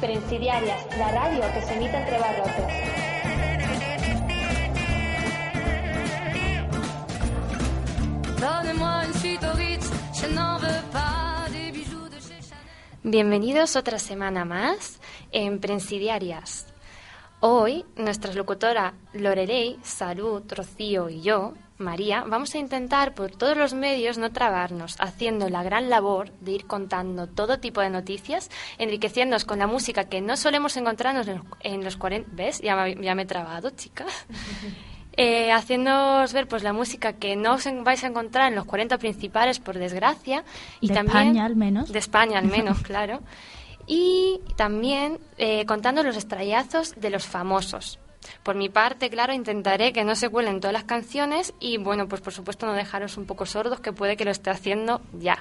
Prensidiarias, la radio que se emite entre barrotes. Bienvenidos otra semana más en Prensidiarias. Hoy, nuestra locutora Lorelei, Salud, Rocío y yo, María, vamos a intentar por todos los medios no trabarnos, haciendo la gran labor de ir contando todo tipo de noticias, enriqueciéndonos con la música que no solemos encontrarnos en los 40... ¿Ves? Ya me, ya me he trabado, chica. Eh, haciéndoos ver pues la música que no os vais a encontrar en los 40 principales, por desgracia. Y de también, España, al menos. De España, al menos, claro. Y también eh, contando los estrellazos de los famosos. Por mi parte, claro, intentaré que no se cuelen todas las canciones y, bueno, pues por supuesto no dejaros un poco sordos, que puede que lo esté haciendo ya.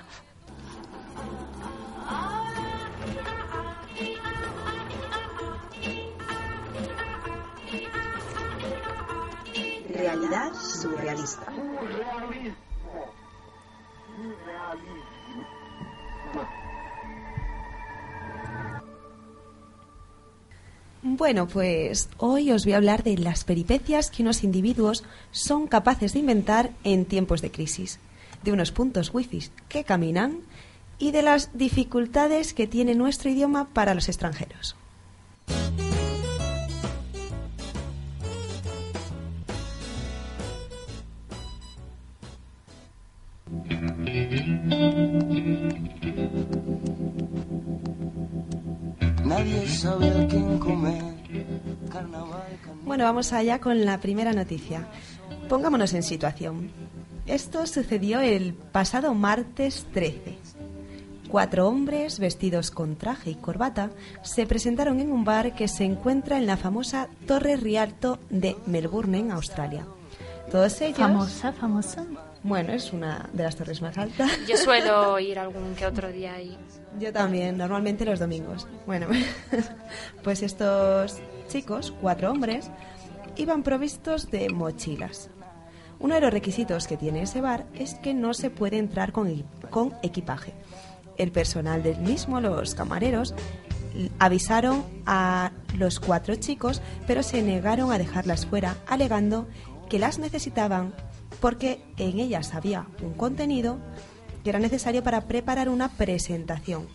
Realidad surrealista. Bueno, pues hoy os voy a hablar de las peripecias que unos individuos son capaces de inventar en tiempos de crisis, de unos puntos wifi que caminan y de las dificultades que tiene nuestro idioma para los extranjeros. Nadie sabe Bueno, vamos allá con la primera noticia. Pongámonos en situación. Esto sucedió el pasado martes 13. Cuatro hombres vestidos con traje y corbata se presentaron en un bar que se encuentra en la famosa Torre Rialto de Melbourne, en Australia. Todos ellos... Famosa, famosa. Bueno, es una de las torres más altas. Yo suelo ir algún que otro día ahí. Yo también, normalmente los domingos. Bueno, pues estos chicos, cuatro hombres, iban provistos de mochilas. Uno de los requisitos que tiene ese bar es que no se puede entrar con, con equipaje. El personal del mismo, los camareros, avisaron a los cuatro chicos, pero se negaron a dejarlas fuera, alegando que las necesitaban porque en ellas había un contenido que era necesario para preparar una presentación.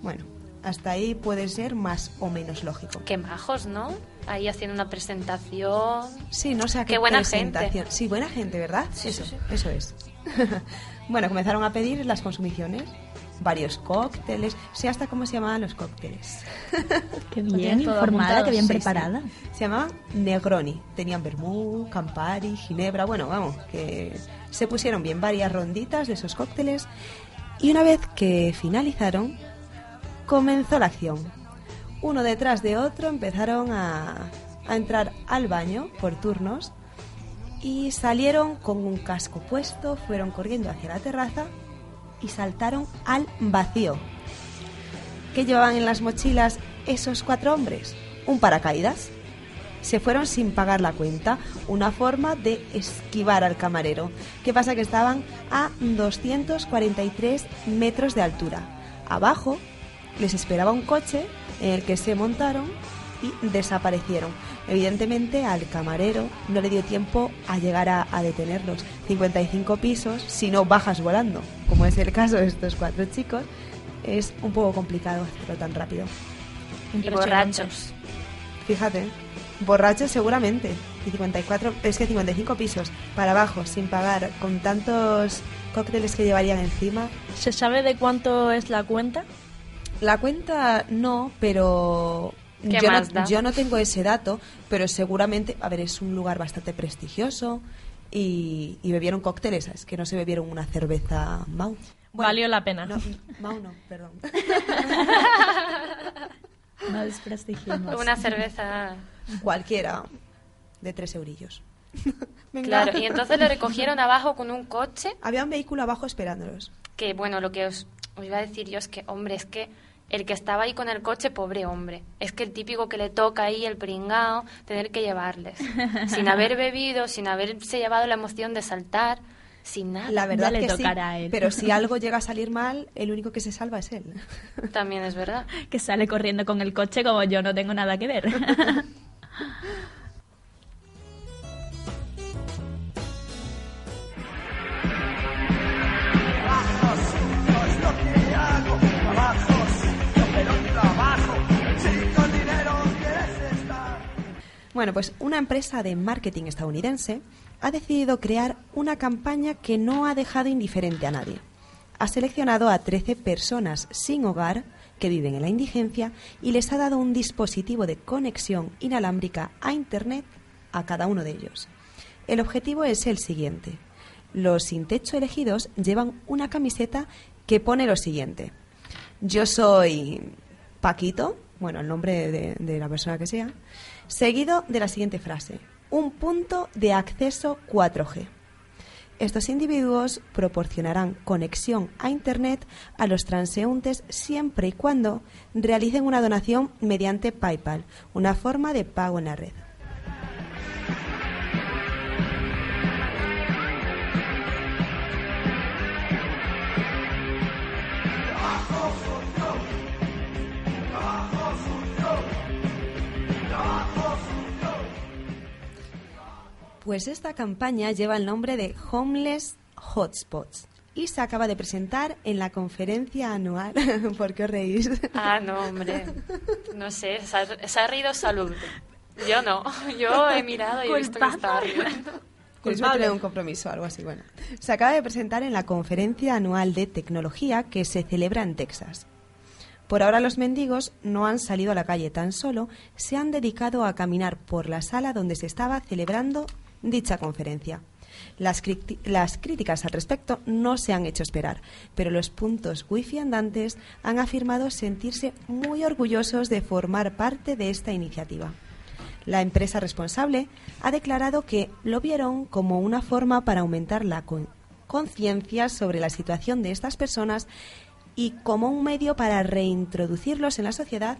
Bueno, hasta ahí puede ser más o menos lógico. Qué majos, ¿no? Ahí haciendo una presentación. Sí, no sé a qué, Qué buena presentación. gente. Sí, buena gente, ¿verdad? Sí, eso, sí, eso es. bueno, comenzaron a pedir las consumiciones, varios cócteles, sé hasta cómo se llamaban los cócteles. Qué bien informada, qué bien Sí, sí. preparada. Se llamaban Negroni. Tenían vermú, Campari, Ginebra. Bueno, vamos, que se pusieron bien varias ronditas de esos cócteles. Y una vez que finalizaron, comenzó la acción. Uno detrás de otro empezaron a, a entrar al baño por turnos y salieron con un casco puesto, fueron corriendo hacia la terraza y saltaron al vacío. ¿Qué llevaban en las mochilas esos cuatro hombres? Un paracaídas. Se fueron sin pagar la cuenta, una forma de esquivar al camarero. ¿Qué pasa? Que estaban a 243 metros de altura. Abajo les esperaba un coche en el que se montaron y desaparecieron. Evidentemente al camarero no le dio tiempo a llegar a, a detenerlos. 55 pisos, si no bajas volando, como es el caso de estos cuatro chicos, es un poco complicado hacerlo tan rápido. Y borrachos. Fíjate, borrachos seguramente. Y 54, es que 55 pisos para abajo, sin pagar, con tantos cócteles que llevarían encima. ¿Se sabe de cuánto es la cuenta? La cuenta no, pero ¿Qué yo, más no, da? yo no tengo ese dato, pero seguramente, a ver, es un lugar bastante prestigioso y, y bebieron cócteles, es que no se bebieron una cerveza Mau. Valió la pena. No, Mau no, perdón. No desprestigiemos. Una cerveza. Cualquiera de tres eurillos. Venga. Claro, y entonces lo recogieron abajo con un coche. Había un vehículo abajo esperándolos. Que bueno, lo que os, os iba a decir yo es que, hombre, es que el que estaba ahí con el coche, pobre hombre. Es que el típico que le toca ahí, el pringao, tener que llevarles. sin haber bebido, sin haberse llevado la emoción de saltar. sin nada. La verdad Ya le que sí, tocará a él. pero si algo llega a salir mal, el único que se salva es él. También es verdad. Que sale corriendo con el coche como yo no tengo nada que ver. Bueno, pues una empresa de marketing estadounidense ha decidido crear una campaña que no ha dejado indiferente a nadie. Ha seleccionado a 13 personas sin hogar que viven en la indigencia y les ha dado un dispositivo de conexión inalámbrica a Internet a cada uno de ellos. El objetivo es el siguiente. Los sin techo elegidos llevan una camiseta que pone lo siguiente. Yo soy Paquito, bueno, el nombre de, la persona que sea, seguido de la siguiente frase. Un punto de acceso 4G. Estos individuos proporcionarán conexión a Internet a los transeúntes siempre y cuando realicen una donación mediante PayPal, una forma de pago en la red. Pues esta campaña lleva el nombre de Homeless Hotspots y se acaba de presentar en la conferencia anual. ¿Por qué os reís? Ah, no, hombre. No sé, se ha, se ha reído salud. Yo no. Yo he mirado y he visto que estaba riendo. Queréis meterle un compromiso algo así. Bueno, se acaba de presentar en la conferencia anual de tecnología que se celebra en Texas. Por ahora los mendigos no han salido a la calle tan solo, se han dedicado a caminar por la sala donde se estaba celebrando dicha conferencia. Las, las críticas al respecto no se han hecho esperar, pero los puntos wifi andantes han afirmado sentirse muy orgullosos de formar parte de esta iniciativa. La empresa responsable ha declarado que lo vieron como una forma para aumentar la con- conciencia sobre la situación de estas personas y como un medio para reintroducirlos en la sociedad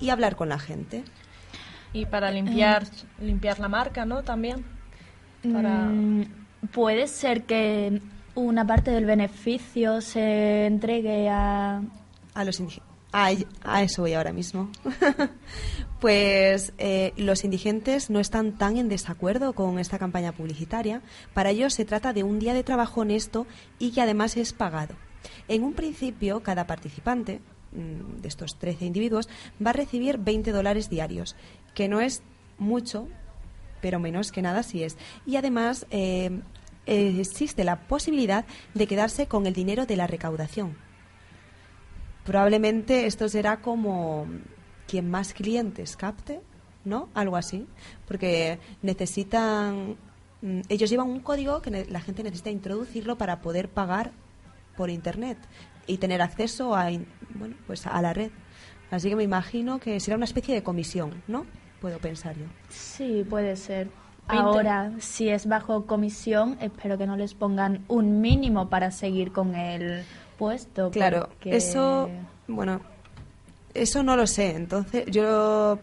y hablar con la gente. Y para limpiar, limpiar la marca, ¿no? También. Para... Mm, Puede ser que una parte del beneficio se entregue a... A los a, a eso voy ahora mismo. pues eh, los indigentes no están tan en desacuerdo con esta campaña publicitaria. Para ellos se trata de un día de trabajo honesto y que además es pagado. En un principio, cada participante mm, de estos 13 individuos va a recibir 20 dólares diarios, que no es mucho, pero menos que nada sí es. Y además eh, existe la posibilidad de quedarse con el dinero de la recaudación. Probablemente esto será como quien más clientes capte, ¿no? Algo así, porque necesitan, mm, ellos llevan un código que la gente necesita introducirlo para poder pagar por internet y tener acceso a, bueno, pues a la red. Así que me imagino que será una especie de comisión, ¿no? Puedo pensar yo. Sí, puede ser. Ahora, si es bajo comisión, espero que no les pongan un mínimo para seguir con el puesto. Claro, porque- eso, bueno, eso no lo sé. Entonces, yo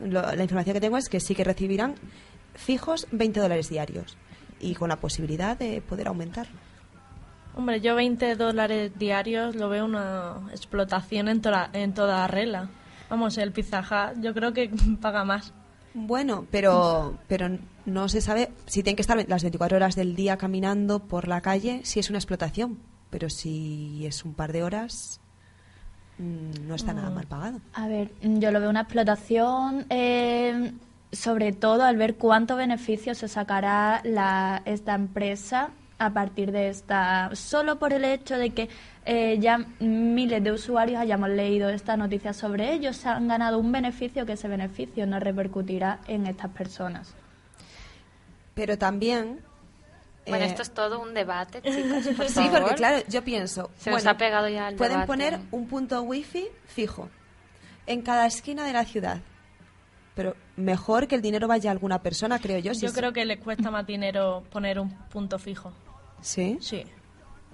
lo- la información que tengo es que sí que recibirán fijos 20 dólares diarios y con la posibilidad de poder aumentarlo. Hombre, yo 20 dólares diarios lo veo una explotación en, toda en toda regla. Vamos, el Pizza Hut yo creo que paga más. Bueno, pero, pero no se sabe si tienen que estar las 24 horas del día caminando por la calle, si es una explotación. Pero si es un par de horas, mm, no está nada mal pagado. A ver, mm, yo lo veo una explotación, eh, sobre todo al ver cuánto beneficio se sacará la, esta empresa a partir de esta, solo por el hecho de que eh, ya miles de usuarios hayamos leído esta noticia sobre ellos, se han ganado un beneficio que ese beneficio no repercutirá en estas personas. Pero también... Bueno, eh, esto es todo un debate, chicas, por Sí, favor. porque claro, yo pienso. Se nos bueno, ha pegado ya el Pueden debate. poner un punto wifi fijo en cada esquina de la ciudad. Pero mejor que el dinero vaya a alguna persona, creo yo. si Yo es- creo que les cuesta más dinero poner un punto fijo. Sí. Sí.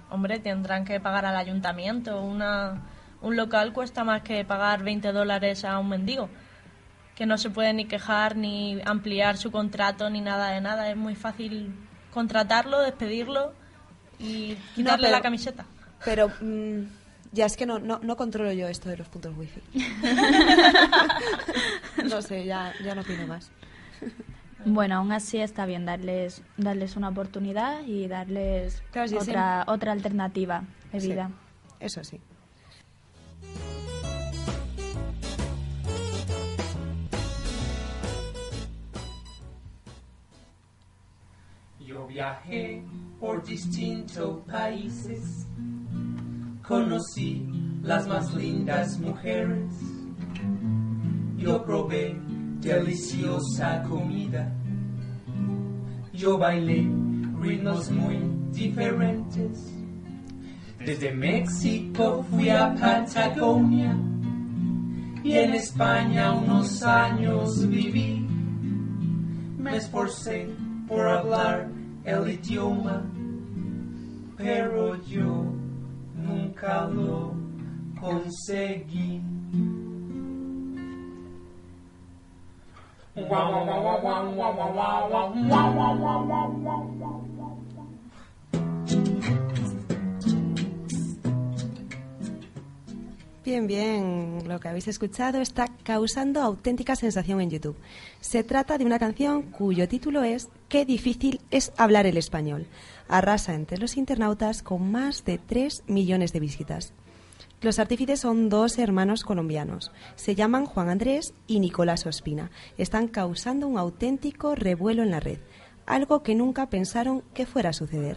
Hombre, tendrán que pagar al ayuntamiento. Una, un local cuesta más que pagar 20 dólares a un mendigo. Que no se puede ni quejar, ni ampliar su contrato, ni nada de nada. Es muy fácil contratarlo, despedirlo y quitarle pero- la camiseta. Pero mm, ya es que no, no, no controlo yo esto de los puntos wifi. no sé, ya, ya no opino más. Bueno, aún así está bien darles, darles una oportunidad y darles Claro, sí, otra, otra alternativa de Sí, vida. eso sí. Yo viajé por distintos países, conocí las más lindas mujeres, yo probé deliciosa comida, yo bailé ritmos muy diferentes. Desde México fui a Patagonia y en España unos años viví. Me esforcé por hablar el idioma, pero yo nunca lo conseguí. Bien, bien, lo que habéis escuchado está causando auténtica sensación en YouTube. Se trata de una canción cuyo título es Qué difícil es hablar el español. Arrasa entre los internautas con más de 3 millones de visitas. Los artífices son dos hermanos colombianos. Se llaman Juan Andrés y Nicolás Ospina. Están causando un auténtico revuelo en la red, algo que nunca pensaron que fuera a suceder.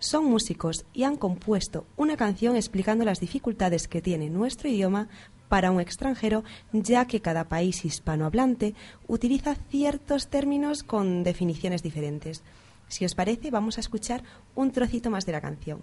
Son músicos y han compuesto una canción explicando las dificultades que tiene nuestro idioma para un extranjero, ya que cada país hispanohablante utiliza ciertos términos con definiciones diferentes. Si os parece, vamos a escuchar un trocito más de la canción.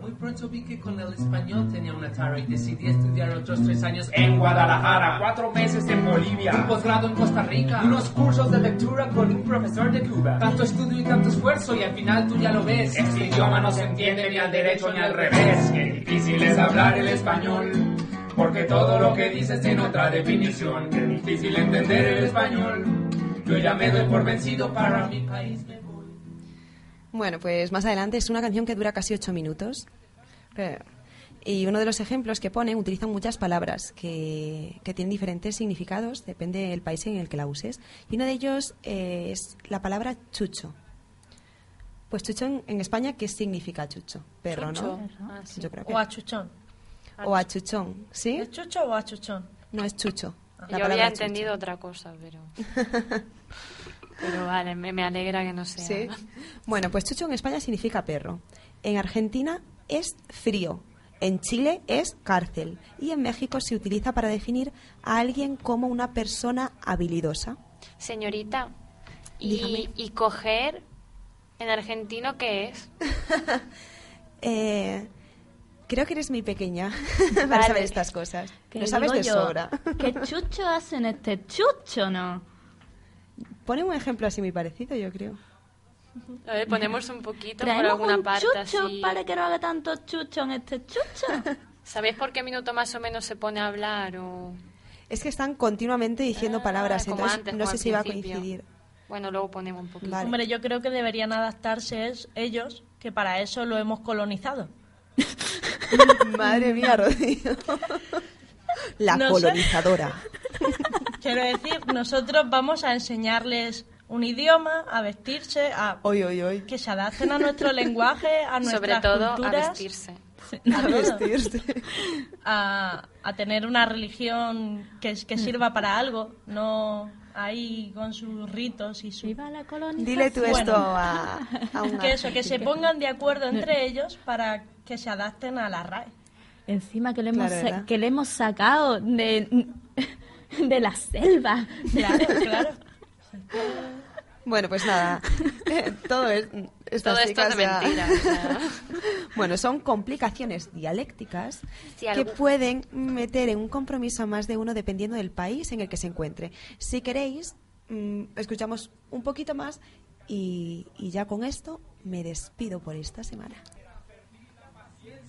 Muy pronto vi que con el español tenía una tara y decidí estudiar otros tres años en Guadalajara, cuatro meses en Bolivia, un posgrado en Costa Rica, unos cursos de lectura con un profesor de Cuba. Tanto estudio y tanto esfuerzo y al final tú ya lo ves. Este idioma no se entiende ni al derecho ni al revés. Qué difícil es hablar el español. Porque todo lo que dices tiene otra definición. Qué difícil entender el español. Yo ya me doy por vencido para mi país. Bueno, pues más adelante es una canción que dura casi ocho minutos. Pero- y uno de los ejemplos que ponen utilizan muchas palabras que, que tienen diferentes significados, depende del país en el que la uses. Y uno de ellos eh, es la palabra chucho. Pues chucho en, en España, ¿qué significa chucho? Perro, Chucho. ¿no? Ah, sí. Yo creo que. O achuchón. O achuchón, ¿sí? ¿Es chucho o achuchón? No es chucho. La Yo palabra había chucho. entendido otra cosa, pero... pero vale, me, me alegra que no sea. Sí. Bueno, pues chucho en España significa perro. En Argentina es frío. En Chile es cárcel. Y en México se utiliza para definir a alguien como una persona habilidosa. Señorita. ¿y, y coger en argentino qué es? Eh, creo que eres muy pequeña para Vale. saber estas cosas. Que Lo sabes de yo, sobra. ¿Qué chucho hacen este chucho, no? Pone un ejemplo así muy parecido, yo creo. A ver, ponemos un poquito por alguna un parte chucho así. para que no haga tanto chucho en este chucho. ¿Sabéis por qué minuto más o menos se pone a hablar? O... Es que están continuamente diciendo palabras, Ah, como entonces antes, no sé si va a coincidir. Bueno, luego ponemos un poquito. Vale. Hombre, yo creo que deberían adaptarse es- ellos, que para eso lo hemos colonizado. Madre mía, Rocío. La No sé. colonizadora. Quiero decir, nosotros vamos a enseñarles un idioma, a vestirse, a Hoy, hoy, hoy. que se adapten a nuestro lenguaje, a nuestras Sobre todo a vestirse. a vestirse. a, a tener una religión que, que sirva para algo, no ahí con sus ritos y su... Viva la colonización. Dile tú Bueno. esto a, a un Que eso, que se pongan de acuerdo entre ellos para que se adapten a la RAE. Encima que le hemos, Claro, sa- ¿verdad? que le hemos sacado de, de la selva. Claro, claro. Bueno, pues nada. Eh, Todo, es, estas Todo esto es de mentira. Bueno, son complicaciones dialécticas Sí, que algo- pueden meter en un compromiso a más de uno dependiendo del país en el que se encuentre. Si queréis, mm, escuchamos un poquito más y, y ya con esto me despido por esta semana.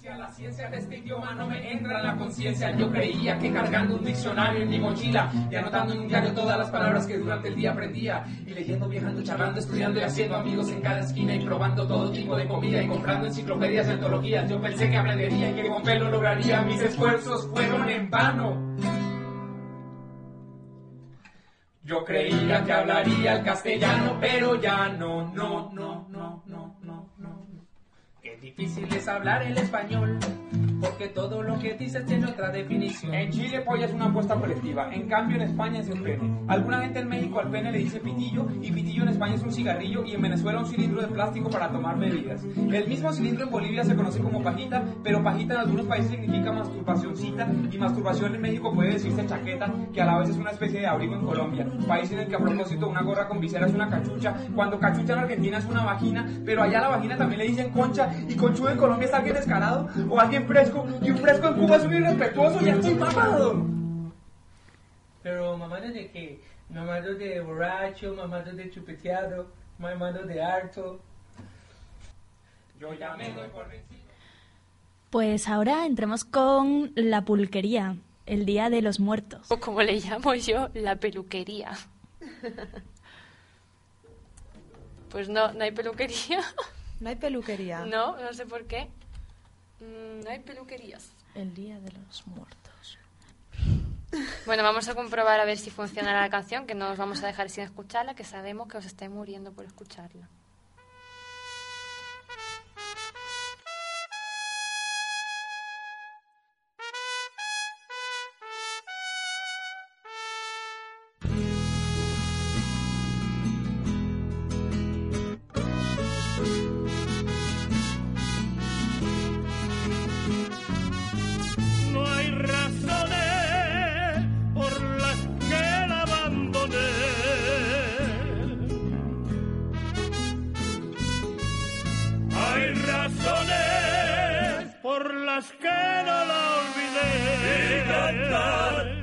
La ciencia de este idioma no me entra en la conciencia. Yo creía que cargando un diccionario en mi mochila y anotando en un diario todas las palabras que durante el día aprendía y leyendo, viajando, charlando, estudiando y haciendo amigos en cada esquina y probando todo tipo de comida y comprando enciclopedias y antologías. Yo pensé que aprendería y que con pelo lograría. Mis esfuerzos fueron en vano. Yo creía que hablaría el castellano, pero ya no, no, no, no, difícil es hablar el español, porque todo lo que dices tiene otra definición. En Chile polla es una apuesta colectiva, en cambio en España es el pene. Alguna gente en México al pene le dice pitillo, y pitillo en España es un cigarrillo, y en Venezuela un cilindro de plástico para tomar bebidas. El mismo cilindro en Bolivia se conoce como pajita, pero pajita en algunos países significa masturbacióncita, y masturbación en México puede decirse chaqueta, que a la vez es una especie de abrigo en Colombia. País en el que a propósito una gorra con visera es una cachucha, cuando cachucha en Argentina es una vagina, pero allá a la vagina también le dicen concha, y conchudo en Colombia es alguien descarado, o alguien fresco, y un fresco en Cuba es un irrespetuoso, ya estoy mamado. Pero mamado de qué? Mamado de borracho, mamado de chupeteado, mamado de harto. Yo ya me doy por vencido. Pues ahora entremos con la pulquería, el Día de los Muertos. O como le llamo yo, la peluquería. Pues no, no hay peluquería. No hay peluquería. No, no sé por qué. Mm, No hay peluquerías. El Día de los Muertos. Bueno, vamos a comprobar a ver si funciona la canción, que no os vamos a dejar sin escucharla, que sabemos que os estáis muriendo por escucharla. yeah, yeah.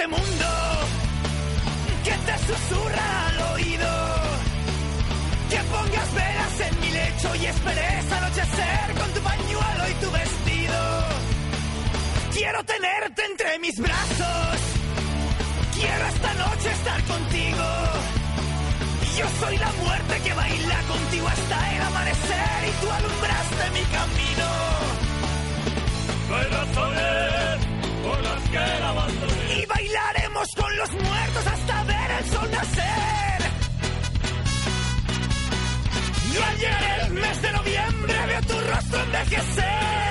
Este mundo que te susurra al oído. Que pongas velas en mi lecho y esperes anochecer con tu pañuelo y tu vestido. Quiero tenerte entre mis brazos. Quiero esta noche estar contigo. Yo soy la muerte que baila contigo hasta el amanecer y tú alumbraste mi camino. No hay razones por las que la abandoné. Bailaremos con los muertos hasta ver el sol nacer. Y al llegar el mes de noviembre veo tu rostro envejecer.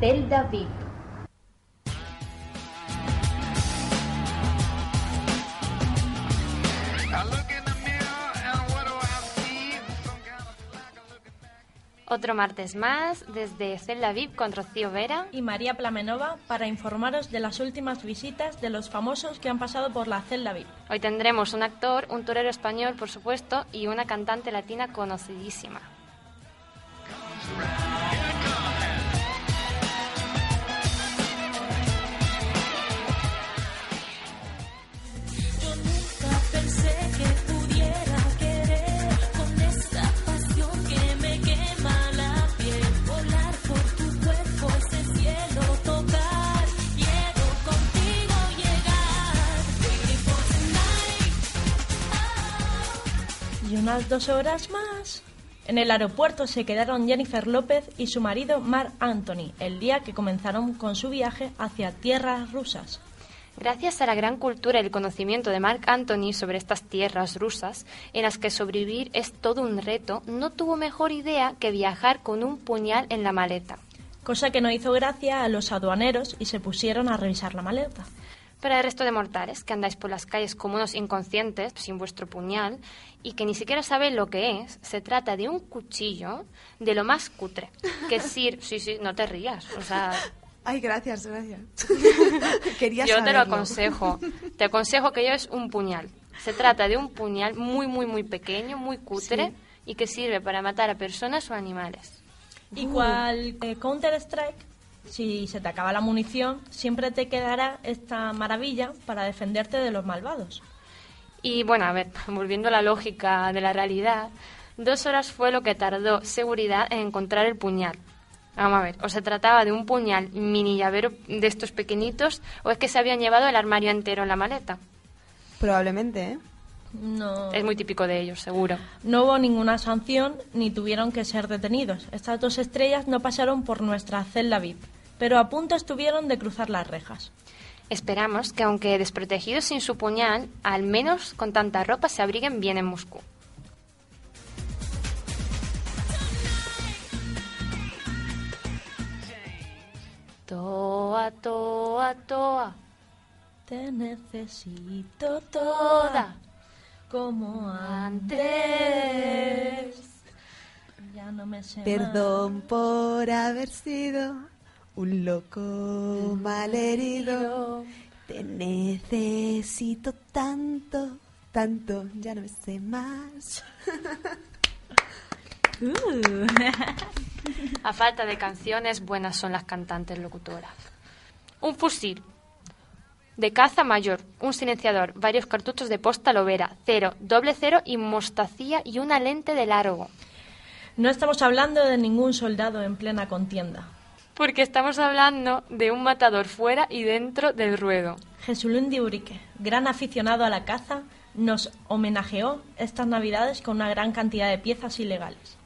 La celda VIP. Otro martes más desde Celda VIP con Rocío Vera. y María Plamenova para informaros de las últimas visitas de los famosos que han pasado por la celda VIP. Hoy tendremos un actor, un torero español, por supuesto, y una cantante latina conocidísima. Y unas dos horas más. En el aeropuerto se quedaron Jennifer López y su marido Mark Anthony el día que comenzaron con su viaje hacia tierras rusas. Gracias a la gran cultura y el conocimiento de Mark Anthony sobre estas tierras rusas, en las que sobrevivir es todo un reto, no tuvo mejor idea que viajar con un puñal en la maleta. Cosa que no hizo gracia a los aduaneros y se pusieron a revisar la maleta. Para el resto de mortales que andáis por las calles como unos inconscientes, sin vuestro puñal, y que ni siquiera sabéis lo que es, se trata de un cuchillo de lo más cutre. Que sir sí, sí, no te rías. O sea, Ay, gracias, gracias. Quería yo te lo aconsejo. Te aconsejo que lleves un puñal. Se trata de un puñal muy, muy, muy pequeño, muy cutre, Sí. y que sirve para matar a personas o animales. Y cual eh, Counter-Strike, si se te acaba la munición, siempre te quedará esta maravilla para defenderte de los malvados. Y bueno, a ver, volviendo a la lógica de la realidad, dos horas fue lo que tardó seguridad en encontrar el puñal. Vamos a ver, o se trataba de un puñal mini llavero de estos pequeñitos, o es que se habían llevado el armario entero en la maleta. Probablemente, ¿eh? No, Es muy típico de ellos, seguro. no hubo ninguna sanción ni tuvieron que ser detenidos. Estas dos estrellas no pasaron por nuestra celda VIP, pero a punto estuvieron de cruzar las rejas. Esperamos que, aunque desprotegidos sin su puñal, al menos con tanta ropa se abriguen bien en Moscú. Toa, toa, toa. Te necesito toda como antes. Ya no me sé Perdón por haber sido un loco malherido. Te necesito tanto, tanto, ya no me sé más. Uh. A falta de canciones, buenas son las cantantes locutoras. Un fusil de caza mayor, un silenciador, varios cartuchos de posta lobera, cero, doble cero y mostacía y una lente de largo. No estamos hablando de ningún soldado en plena contienda. Porque estamos hablando de un matador fuera y dentro del ruedo. Jesulín de Urique, gran aficionado a la caza, nos homenajeó estas navidades con una gran cantidad de piezas ilegales.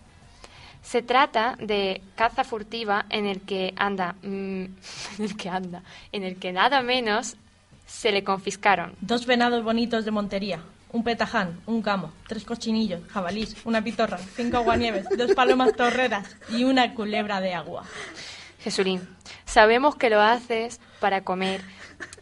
Se trata de caza furtiva en el que anda, mm, en el que anda, en el que nada menos se le confiscaron Dos venados bonitos de Montería, un petaján, un camo, tres cochinillos, jabalís, una pitorra, cinco aguanieves, dos palomas torreras y una culebra de agua. Jesulín, sabemos que lo haces para comer,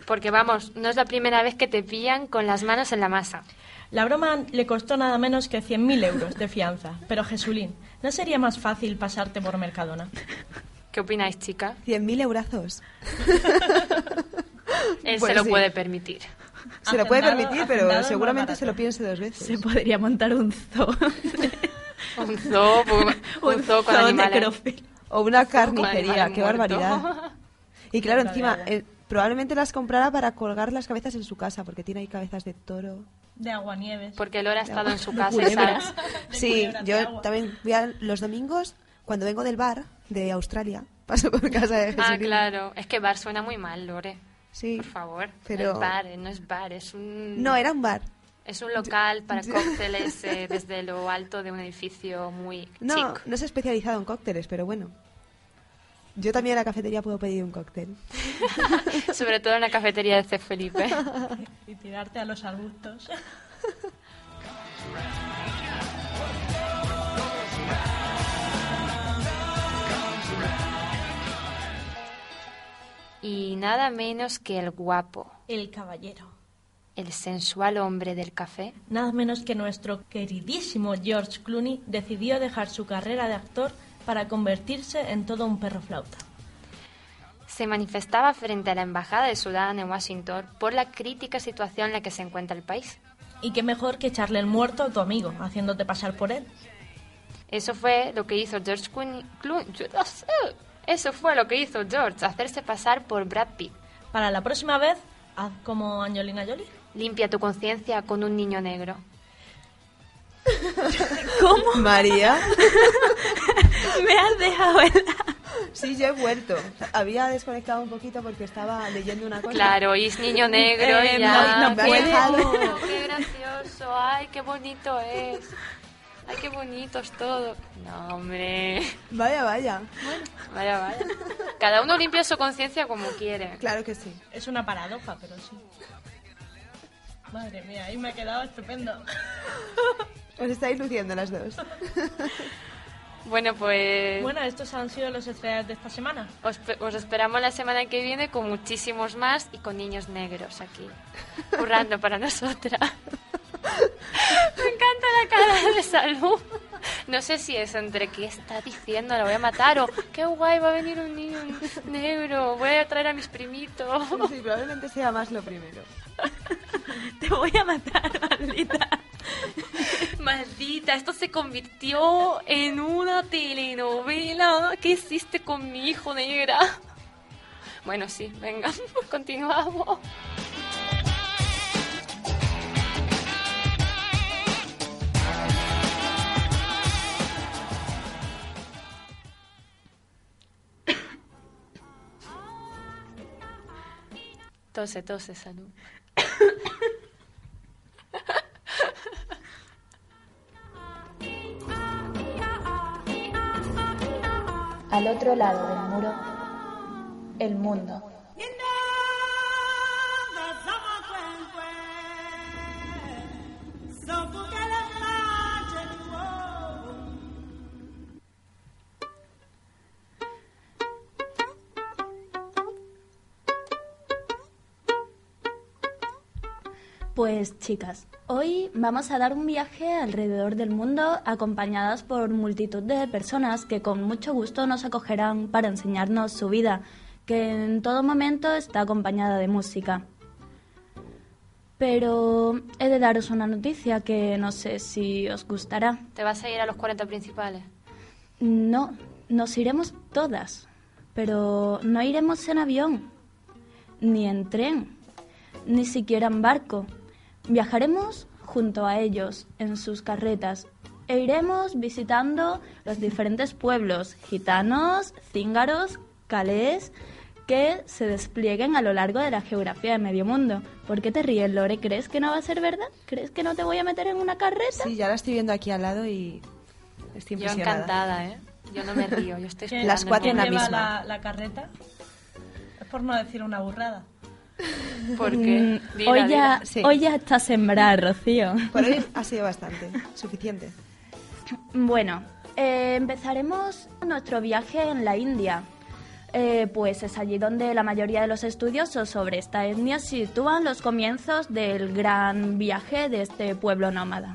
porque vamos, no es la primera vez que te pillan con las manos en la masa. La broma le costó nada menos que 100.000 euros de fianza, pero Jesulín, ¿no sería más fácil pasarte por Mercadona? ¿Qué opináis, chica? 100.000 eurazos. Él Pues se lo sí. puede permitir. Se lo puede permitir, pero seguramente se lo piense dos veces. Se podría montar un zoo. Un zoo, un, un zoo con animales. necrófilo. O una carnicería, qué muerto. barbaridad. Y claro, Qué encima, eh, probablemente las comprara para colgar las cabezas en su casa, porque tiene ahí cabezas de toro. De aguanieves. Porque Lora ha estado en su De casa. Sí, yo agua. también voy a los domingos, cuando vengo del bar de Australia, paso por casa de Ah, Jesulín. claro. Es que bar suena muy mal, Lore. Sí, Por favor. pero- No es bar, eh, no es bar, es un... no, era un bar. Es un local para cócteles eh, desde lo alto de un edificio muy No, chic. no es especializado en cócteles, pero bueno. Yo también en la cafetería puedo pedir un cóctel. Sobre todo en la cafetería de C. Felipe. Y tirarte a los arbustos. Y nada menos que el guapo, El caballero. el sensual hombre del café. Nada menos que nuestro queridísimo George Clooney decidió dejar su carrera de actor para convertirse en todo un perro flauta. Se manifestaba frente a la Embajada de Sudán en Washington por la crítica situación en la que se encuentra el país. Y qué mejor que echarle el muerto a tu amigo, haciéndote pasar por él. Eso fue lo que hizo George Clooney. Clooney- yo no sé. Eso fue lo que hizo George, hacerse pasar por Brad Pitt. Para la próxima vez, haz como Angelina Jolie. Limpia tu conciencia con un niño negro. ¿Cómo? María. Me has dejado Sí, yo he vuelto. Había desconectado un poquito porque estaba leyendo una cosa. Claro, y es niño negro Eh, y ya. no- no qué gracioso. Ay, qué bonito es. Ay, qué bonito es todo. No, hombre. Vaya, vaya. Vaya, vaya. Cada uno limpia su conciencia como quiere. Claro que sí. Es una paradoja, pero sí. Madre mía, ahí me ha quedado estupendo. Os estáis luciendo las dos. Bueno, pues Bueno, estos han sido los estrellados de esta semana. os, os esperamos la semana que viene con muchísimos más y con niños negros aquí, currando para nosotras. Me encanta la cara de salud. No sé si es entre qué está diciendo, la voy a matar o qué guay, va a venir un niño negro, voy a traer a mis primitos. Sí, probablemente sea más lo primero. Te voy a matar, maldita. Maldita, esto se convirtió en una telenovela. ¿Qué hiciste con mi hijo negra? Bueno, sí, venga, continuamos. Tose, tose, salud. Al otro lado del muro, el mundo. Chicas, hoy vamos a dar un viaje alrededor del mundo acompañadas por multitud de personas que con mucho gusto nos acogerán para enseñarnos su vida, que en todo momento está acompañada de música. Pero he de daros una noticia que no sé si os gustará. ¿Te vas a ir a los 40 principales? No, nos iremos todas, pero no iremos en avión, ni en tren, ni siquiera en barco. Viajaremos junto a ellos en sus carretas e iremos visitando los diferentes pueblos gitanos, cíngaros, calés que se desplieguen a lo largo de la geografía de medio mundo. ¿Por qué te ríes, Lore? ¿Crees que no va a ser verdad? ¿Crees que no te voy a meter en una carreta? Sí, ya la estoy viendo aquí al lado y estoy Yo impresionada. encantada, ¿eh? Yo no me río, yo estoy ¿Quién- esperando. Las cuatro en la misma. La, la carreta? Es por no decir una burrada. ¿Por qué? Mm, Dila, hoy, ya, dila. Sí. hoy ya está sembrada, Rocío. Por hoy ha sido bastante, suficiente. Bueno, eh, empezaremos nuestro viaje en la India. Eh, pues es allí donde la mayoría de los estudiosos sobre esta etnia sitúan los comienzos del gran viaje de este pueblo nómada.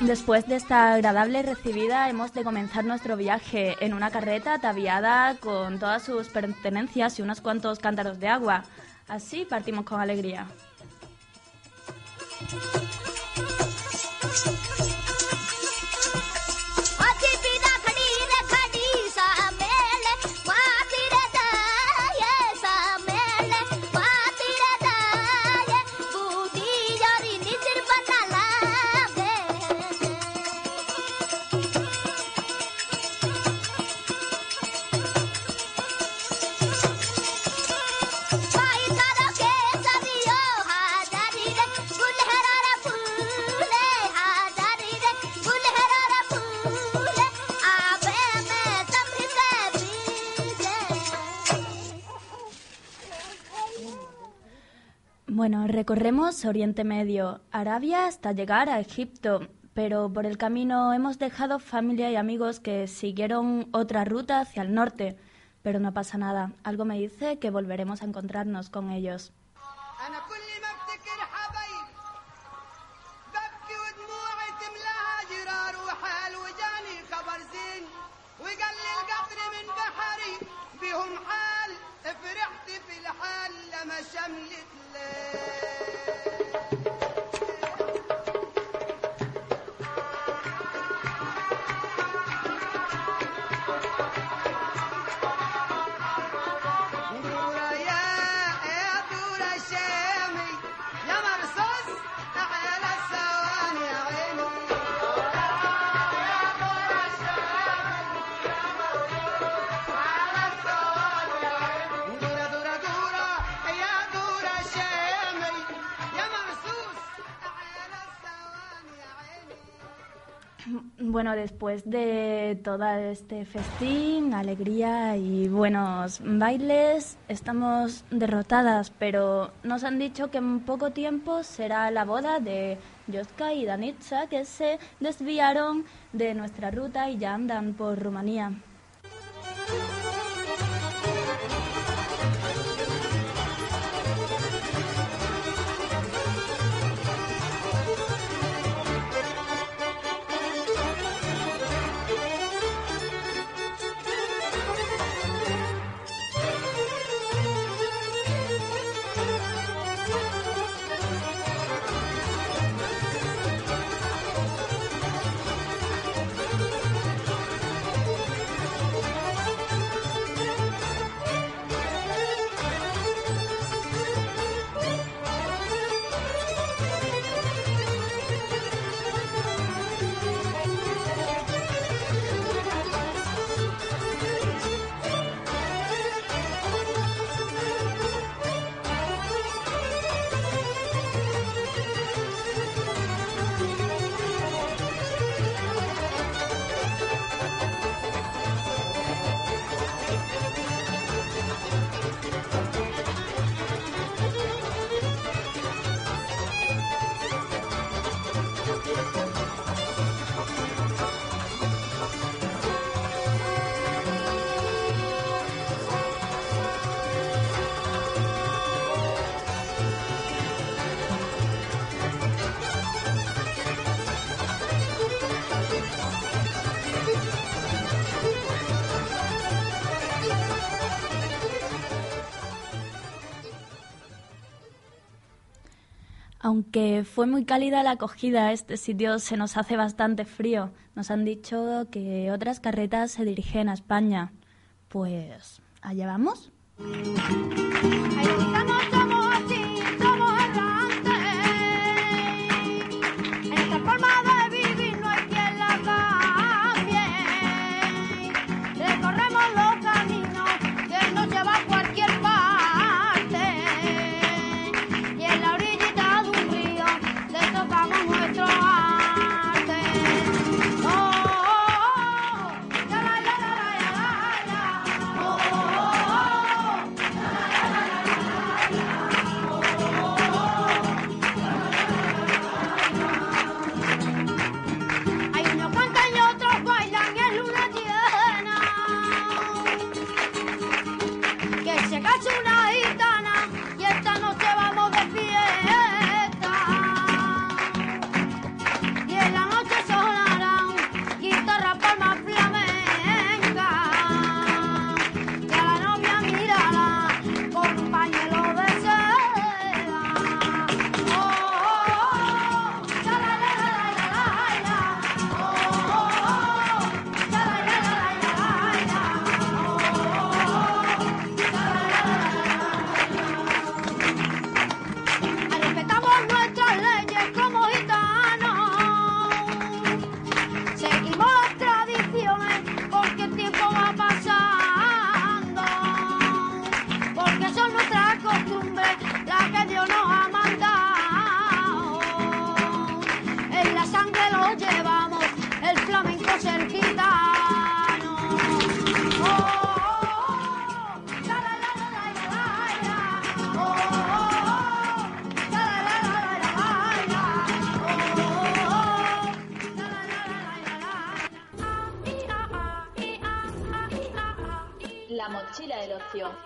Después de esta agradable recibida, hemos de comenzar nuestro viaje en una carreta ataviada con todas sus pertenencias y unos cuantos cántaros de agua. Así partimos con alegría. Recorremos Oriente Medio, Arabia hasta llegar a Egipto, pero por el camino hemos dejado familia y amigos que siguieron otra ruta hacia el norte. Pero no pasa nada, algo me dice que volveremos a encontrarnos con ellos. Bueno, después de todo este festín, alegría y buenos bailes, estamos derrotadas, pero nos han dicho que en poco tiempo será la boda de Joska y Danitza, que se desviaron de nuestra ruta y ya andan por Rumanía. Aunque fue muy cálida la acogida, este sitio se nos hace bastante frío. Nos han dicho que otras carretas se dirigen a España. Pues, ¿allá vamos?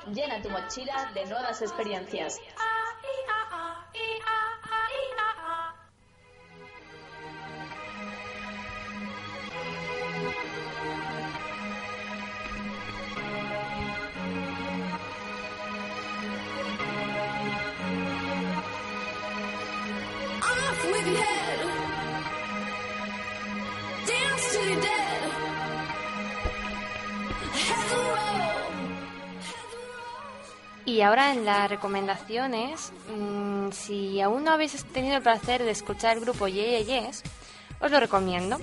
Llena tu mochila de nuevas experiencias. Y ahora en las recomendaciones, mm, si aún no habéis tenido el placer de escuchar el grupo Ye Ye Yes, os lo recomiendo.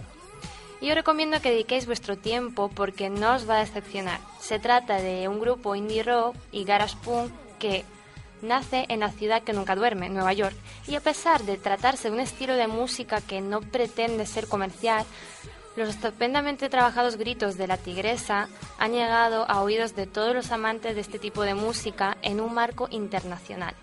Y os recomiendo que dediquéis vuestro tiempo porque no os va a decepcionar. Se trata de un grupo indie rock y garage punk que nace en la ciudad que nunca duerme, Nueva York. Y a pesar de tratarse de un estilo de música que no pretende ser comercial, los estupendamente trabajados gritos de la tigresa han llegado a oídos de todos los amantes de este tipo de música en un marco internacional.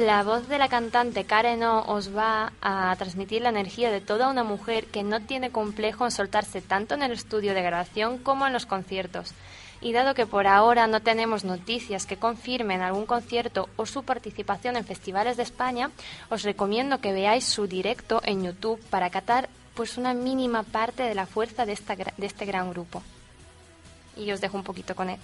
La voz de la cantante Karen O os va a transmitir la energía de toda una mujer que no tiene complejo en soltarse tanto en el estudio de grabación como en los conciertos. Y dado que por ahora no tenemos noticias que confirmen algún concierto o su participación en festivales de España, os recomiendo que veáis su directo en YouTube para catar pues una mínima parte de la fuerza de, de este gran grupo. Y os dejo un poquito con él.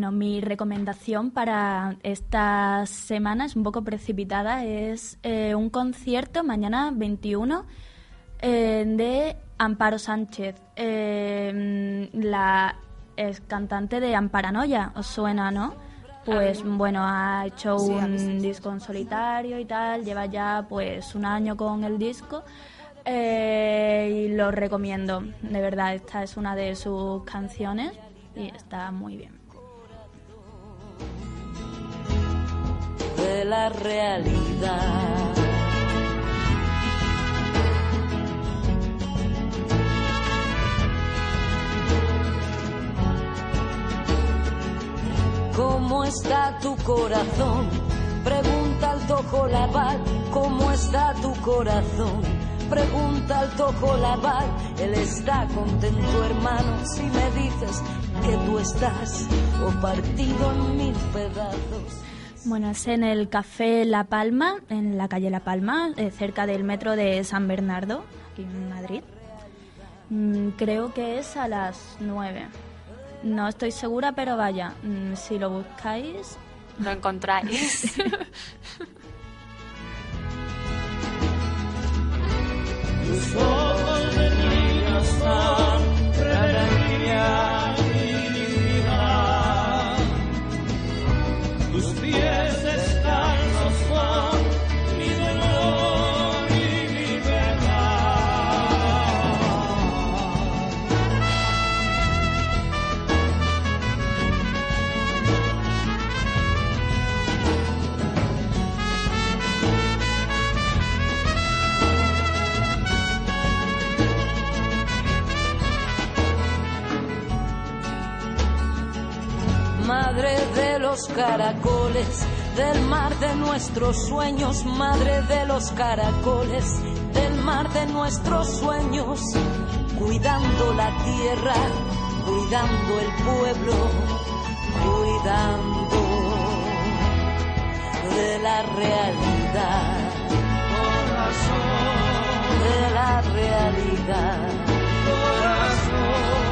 Bueno, mi recomendación para esta semana es un poco precipitada. Es eh, un concierto mañana 21 eh, de Amparo Sánchez, eh, la ex cantante de Amparanoia. ¿Os suena, no? Pues bueno, ha hecho un disco en solitario y tal. Lleva ya pues un año con el disco. eh, y lo recomiendo, de verdad. Esta es una de sus canciones y está muy bien. La realidad. ¿Cómo está tu corazón? Pregunta al tojo lavar, ¿cómo está tu corazón? Pregunta al tojo lavar, él está contento hermano si me dices que tú estás o partido en mil pedazos. Bueno, es en el Café La Palma, en la calle La Palma, eh, cerca del metro de San Bernardo, aquí en Madrid. Mm, creo que es a las 9. No estoy segura, pero vaya, mm, si lo buscáis... Lo encontráis. Tus ojos de están, pies los caracoles, del mar de nuestros sueños, madre de los caracoles, del mar de nuestros sueños, cuidando la tierra, cuidando el pueblo, cuidando de la realidad, de la realidad, de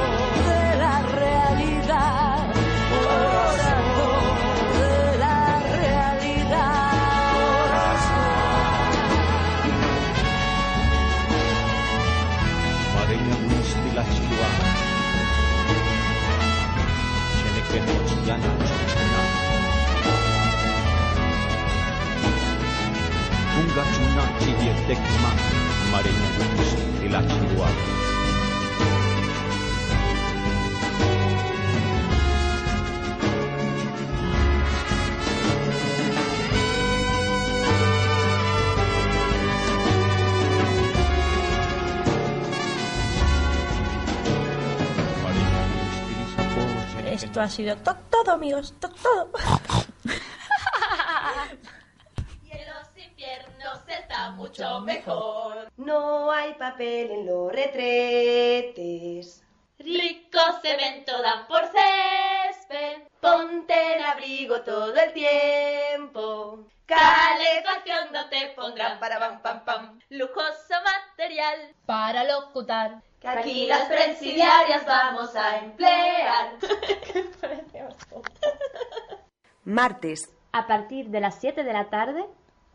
que no chillana chuchuna. Unga chuna chille tekma. Mareña musti Esto ha sido to- todo, amigos, to- todo. Y en los infiernos está mucho mejor. No hay papel en los retretes. Ricos cemento dan por césped. Ponte el abrigo todo el tiempo. Calefacción no te pondrán para pam pam pam. Lujoso material para locutar. Que aquí las presidiarias vamos a emplear. Martes, a partir de las 7 de la tarde,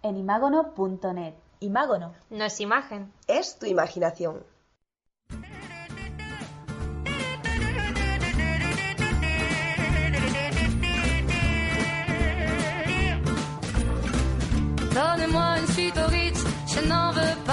en imágono.net. Imágono. No es imagen. Es tu imaginación. Donnez-moi une suite au Ritz, je n'en veux pas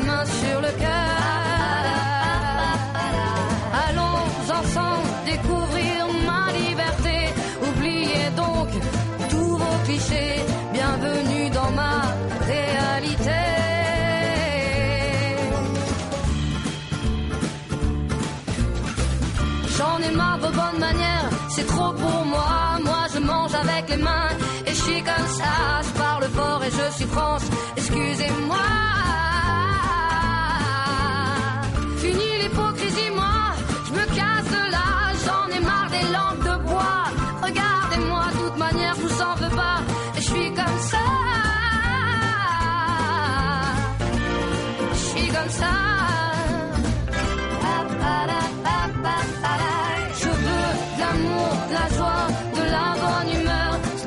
main sur le cœur. Allons ensemble découvrir ma liberté. Oubliez donc tous vos clichés. Bienvenue dans ma réalité. J'en ai marre vos bonnes manières, c'est trop pour moi. Moi je mange avec les mains et je suis comme ça. Je parle fort et je suis France, excusez-moi.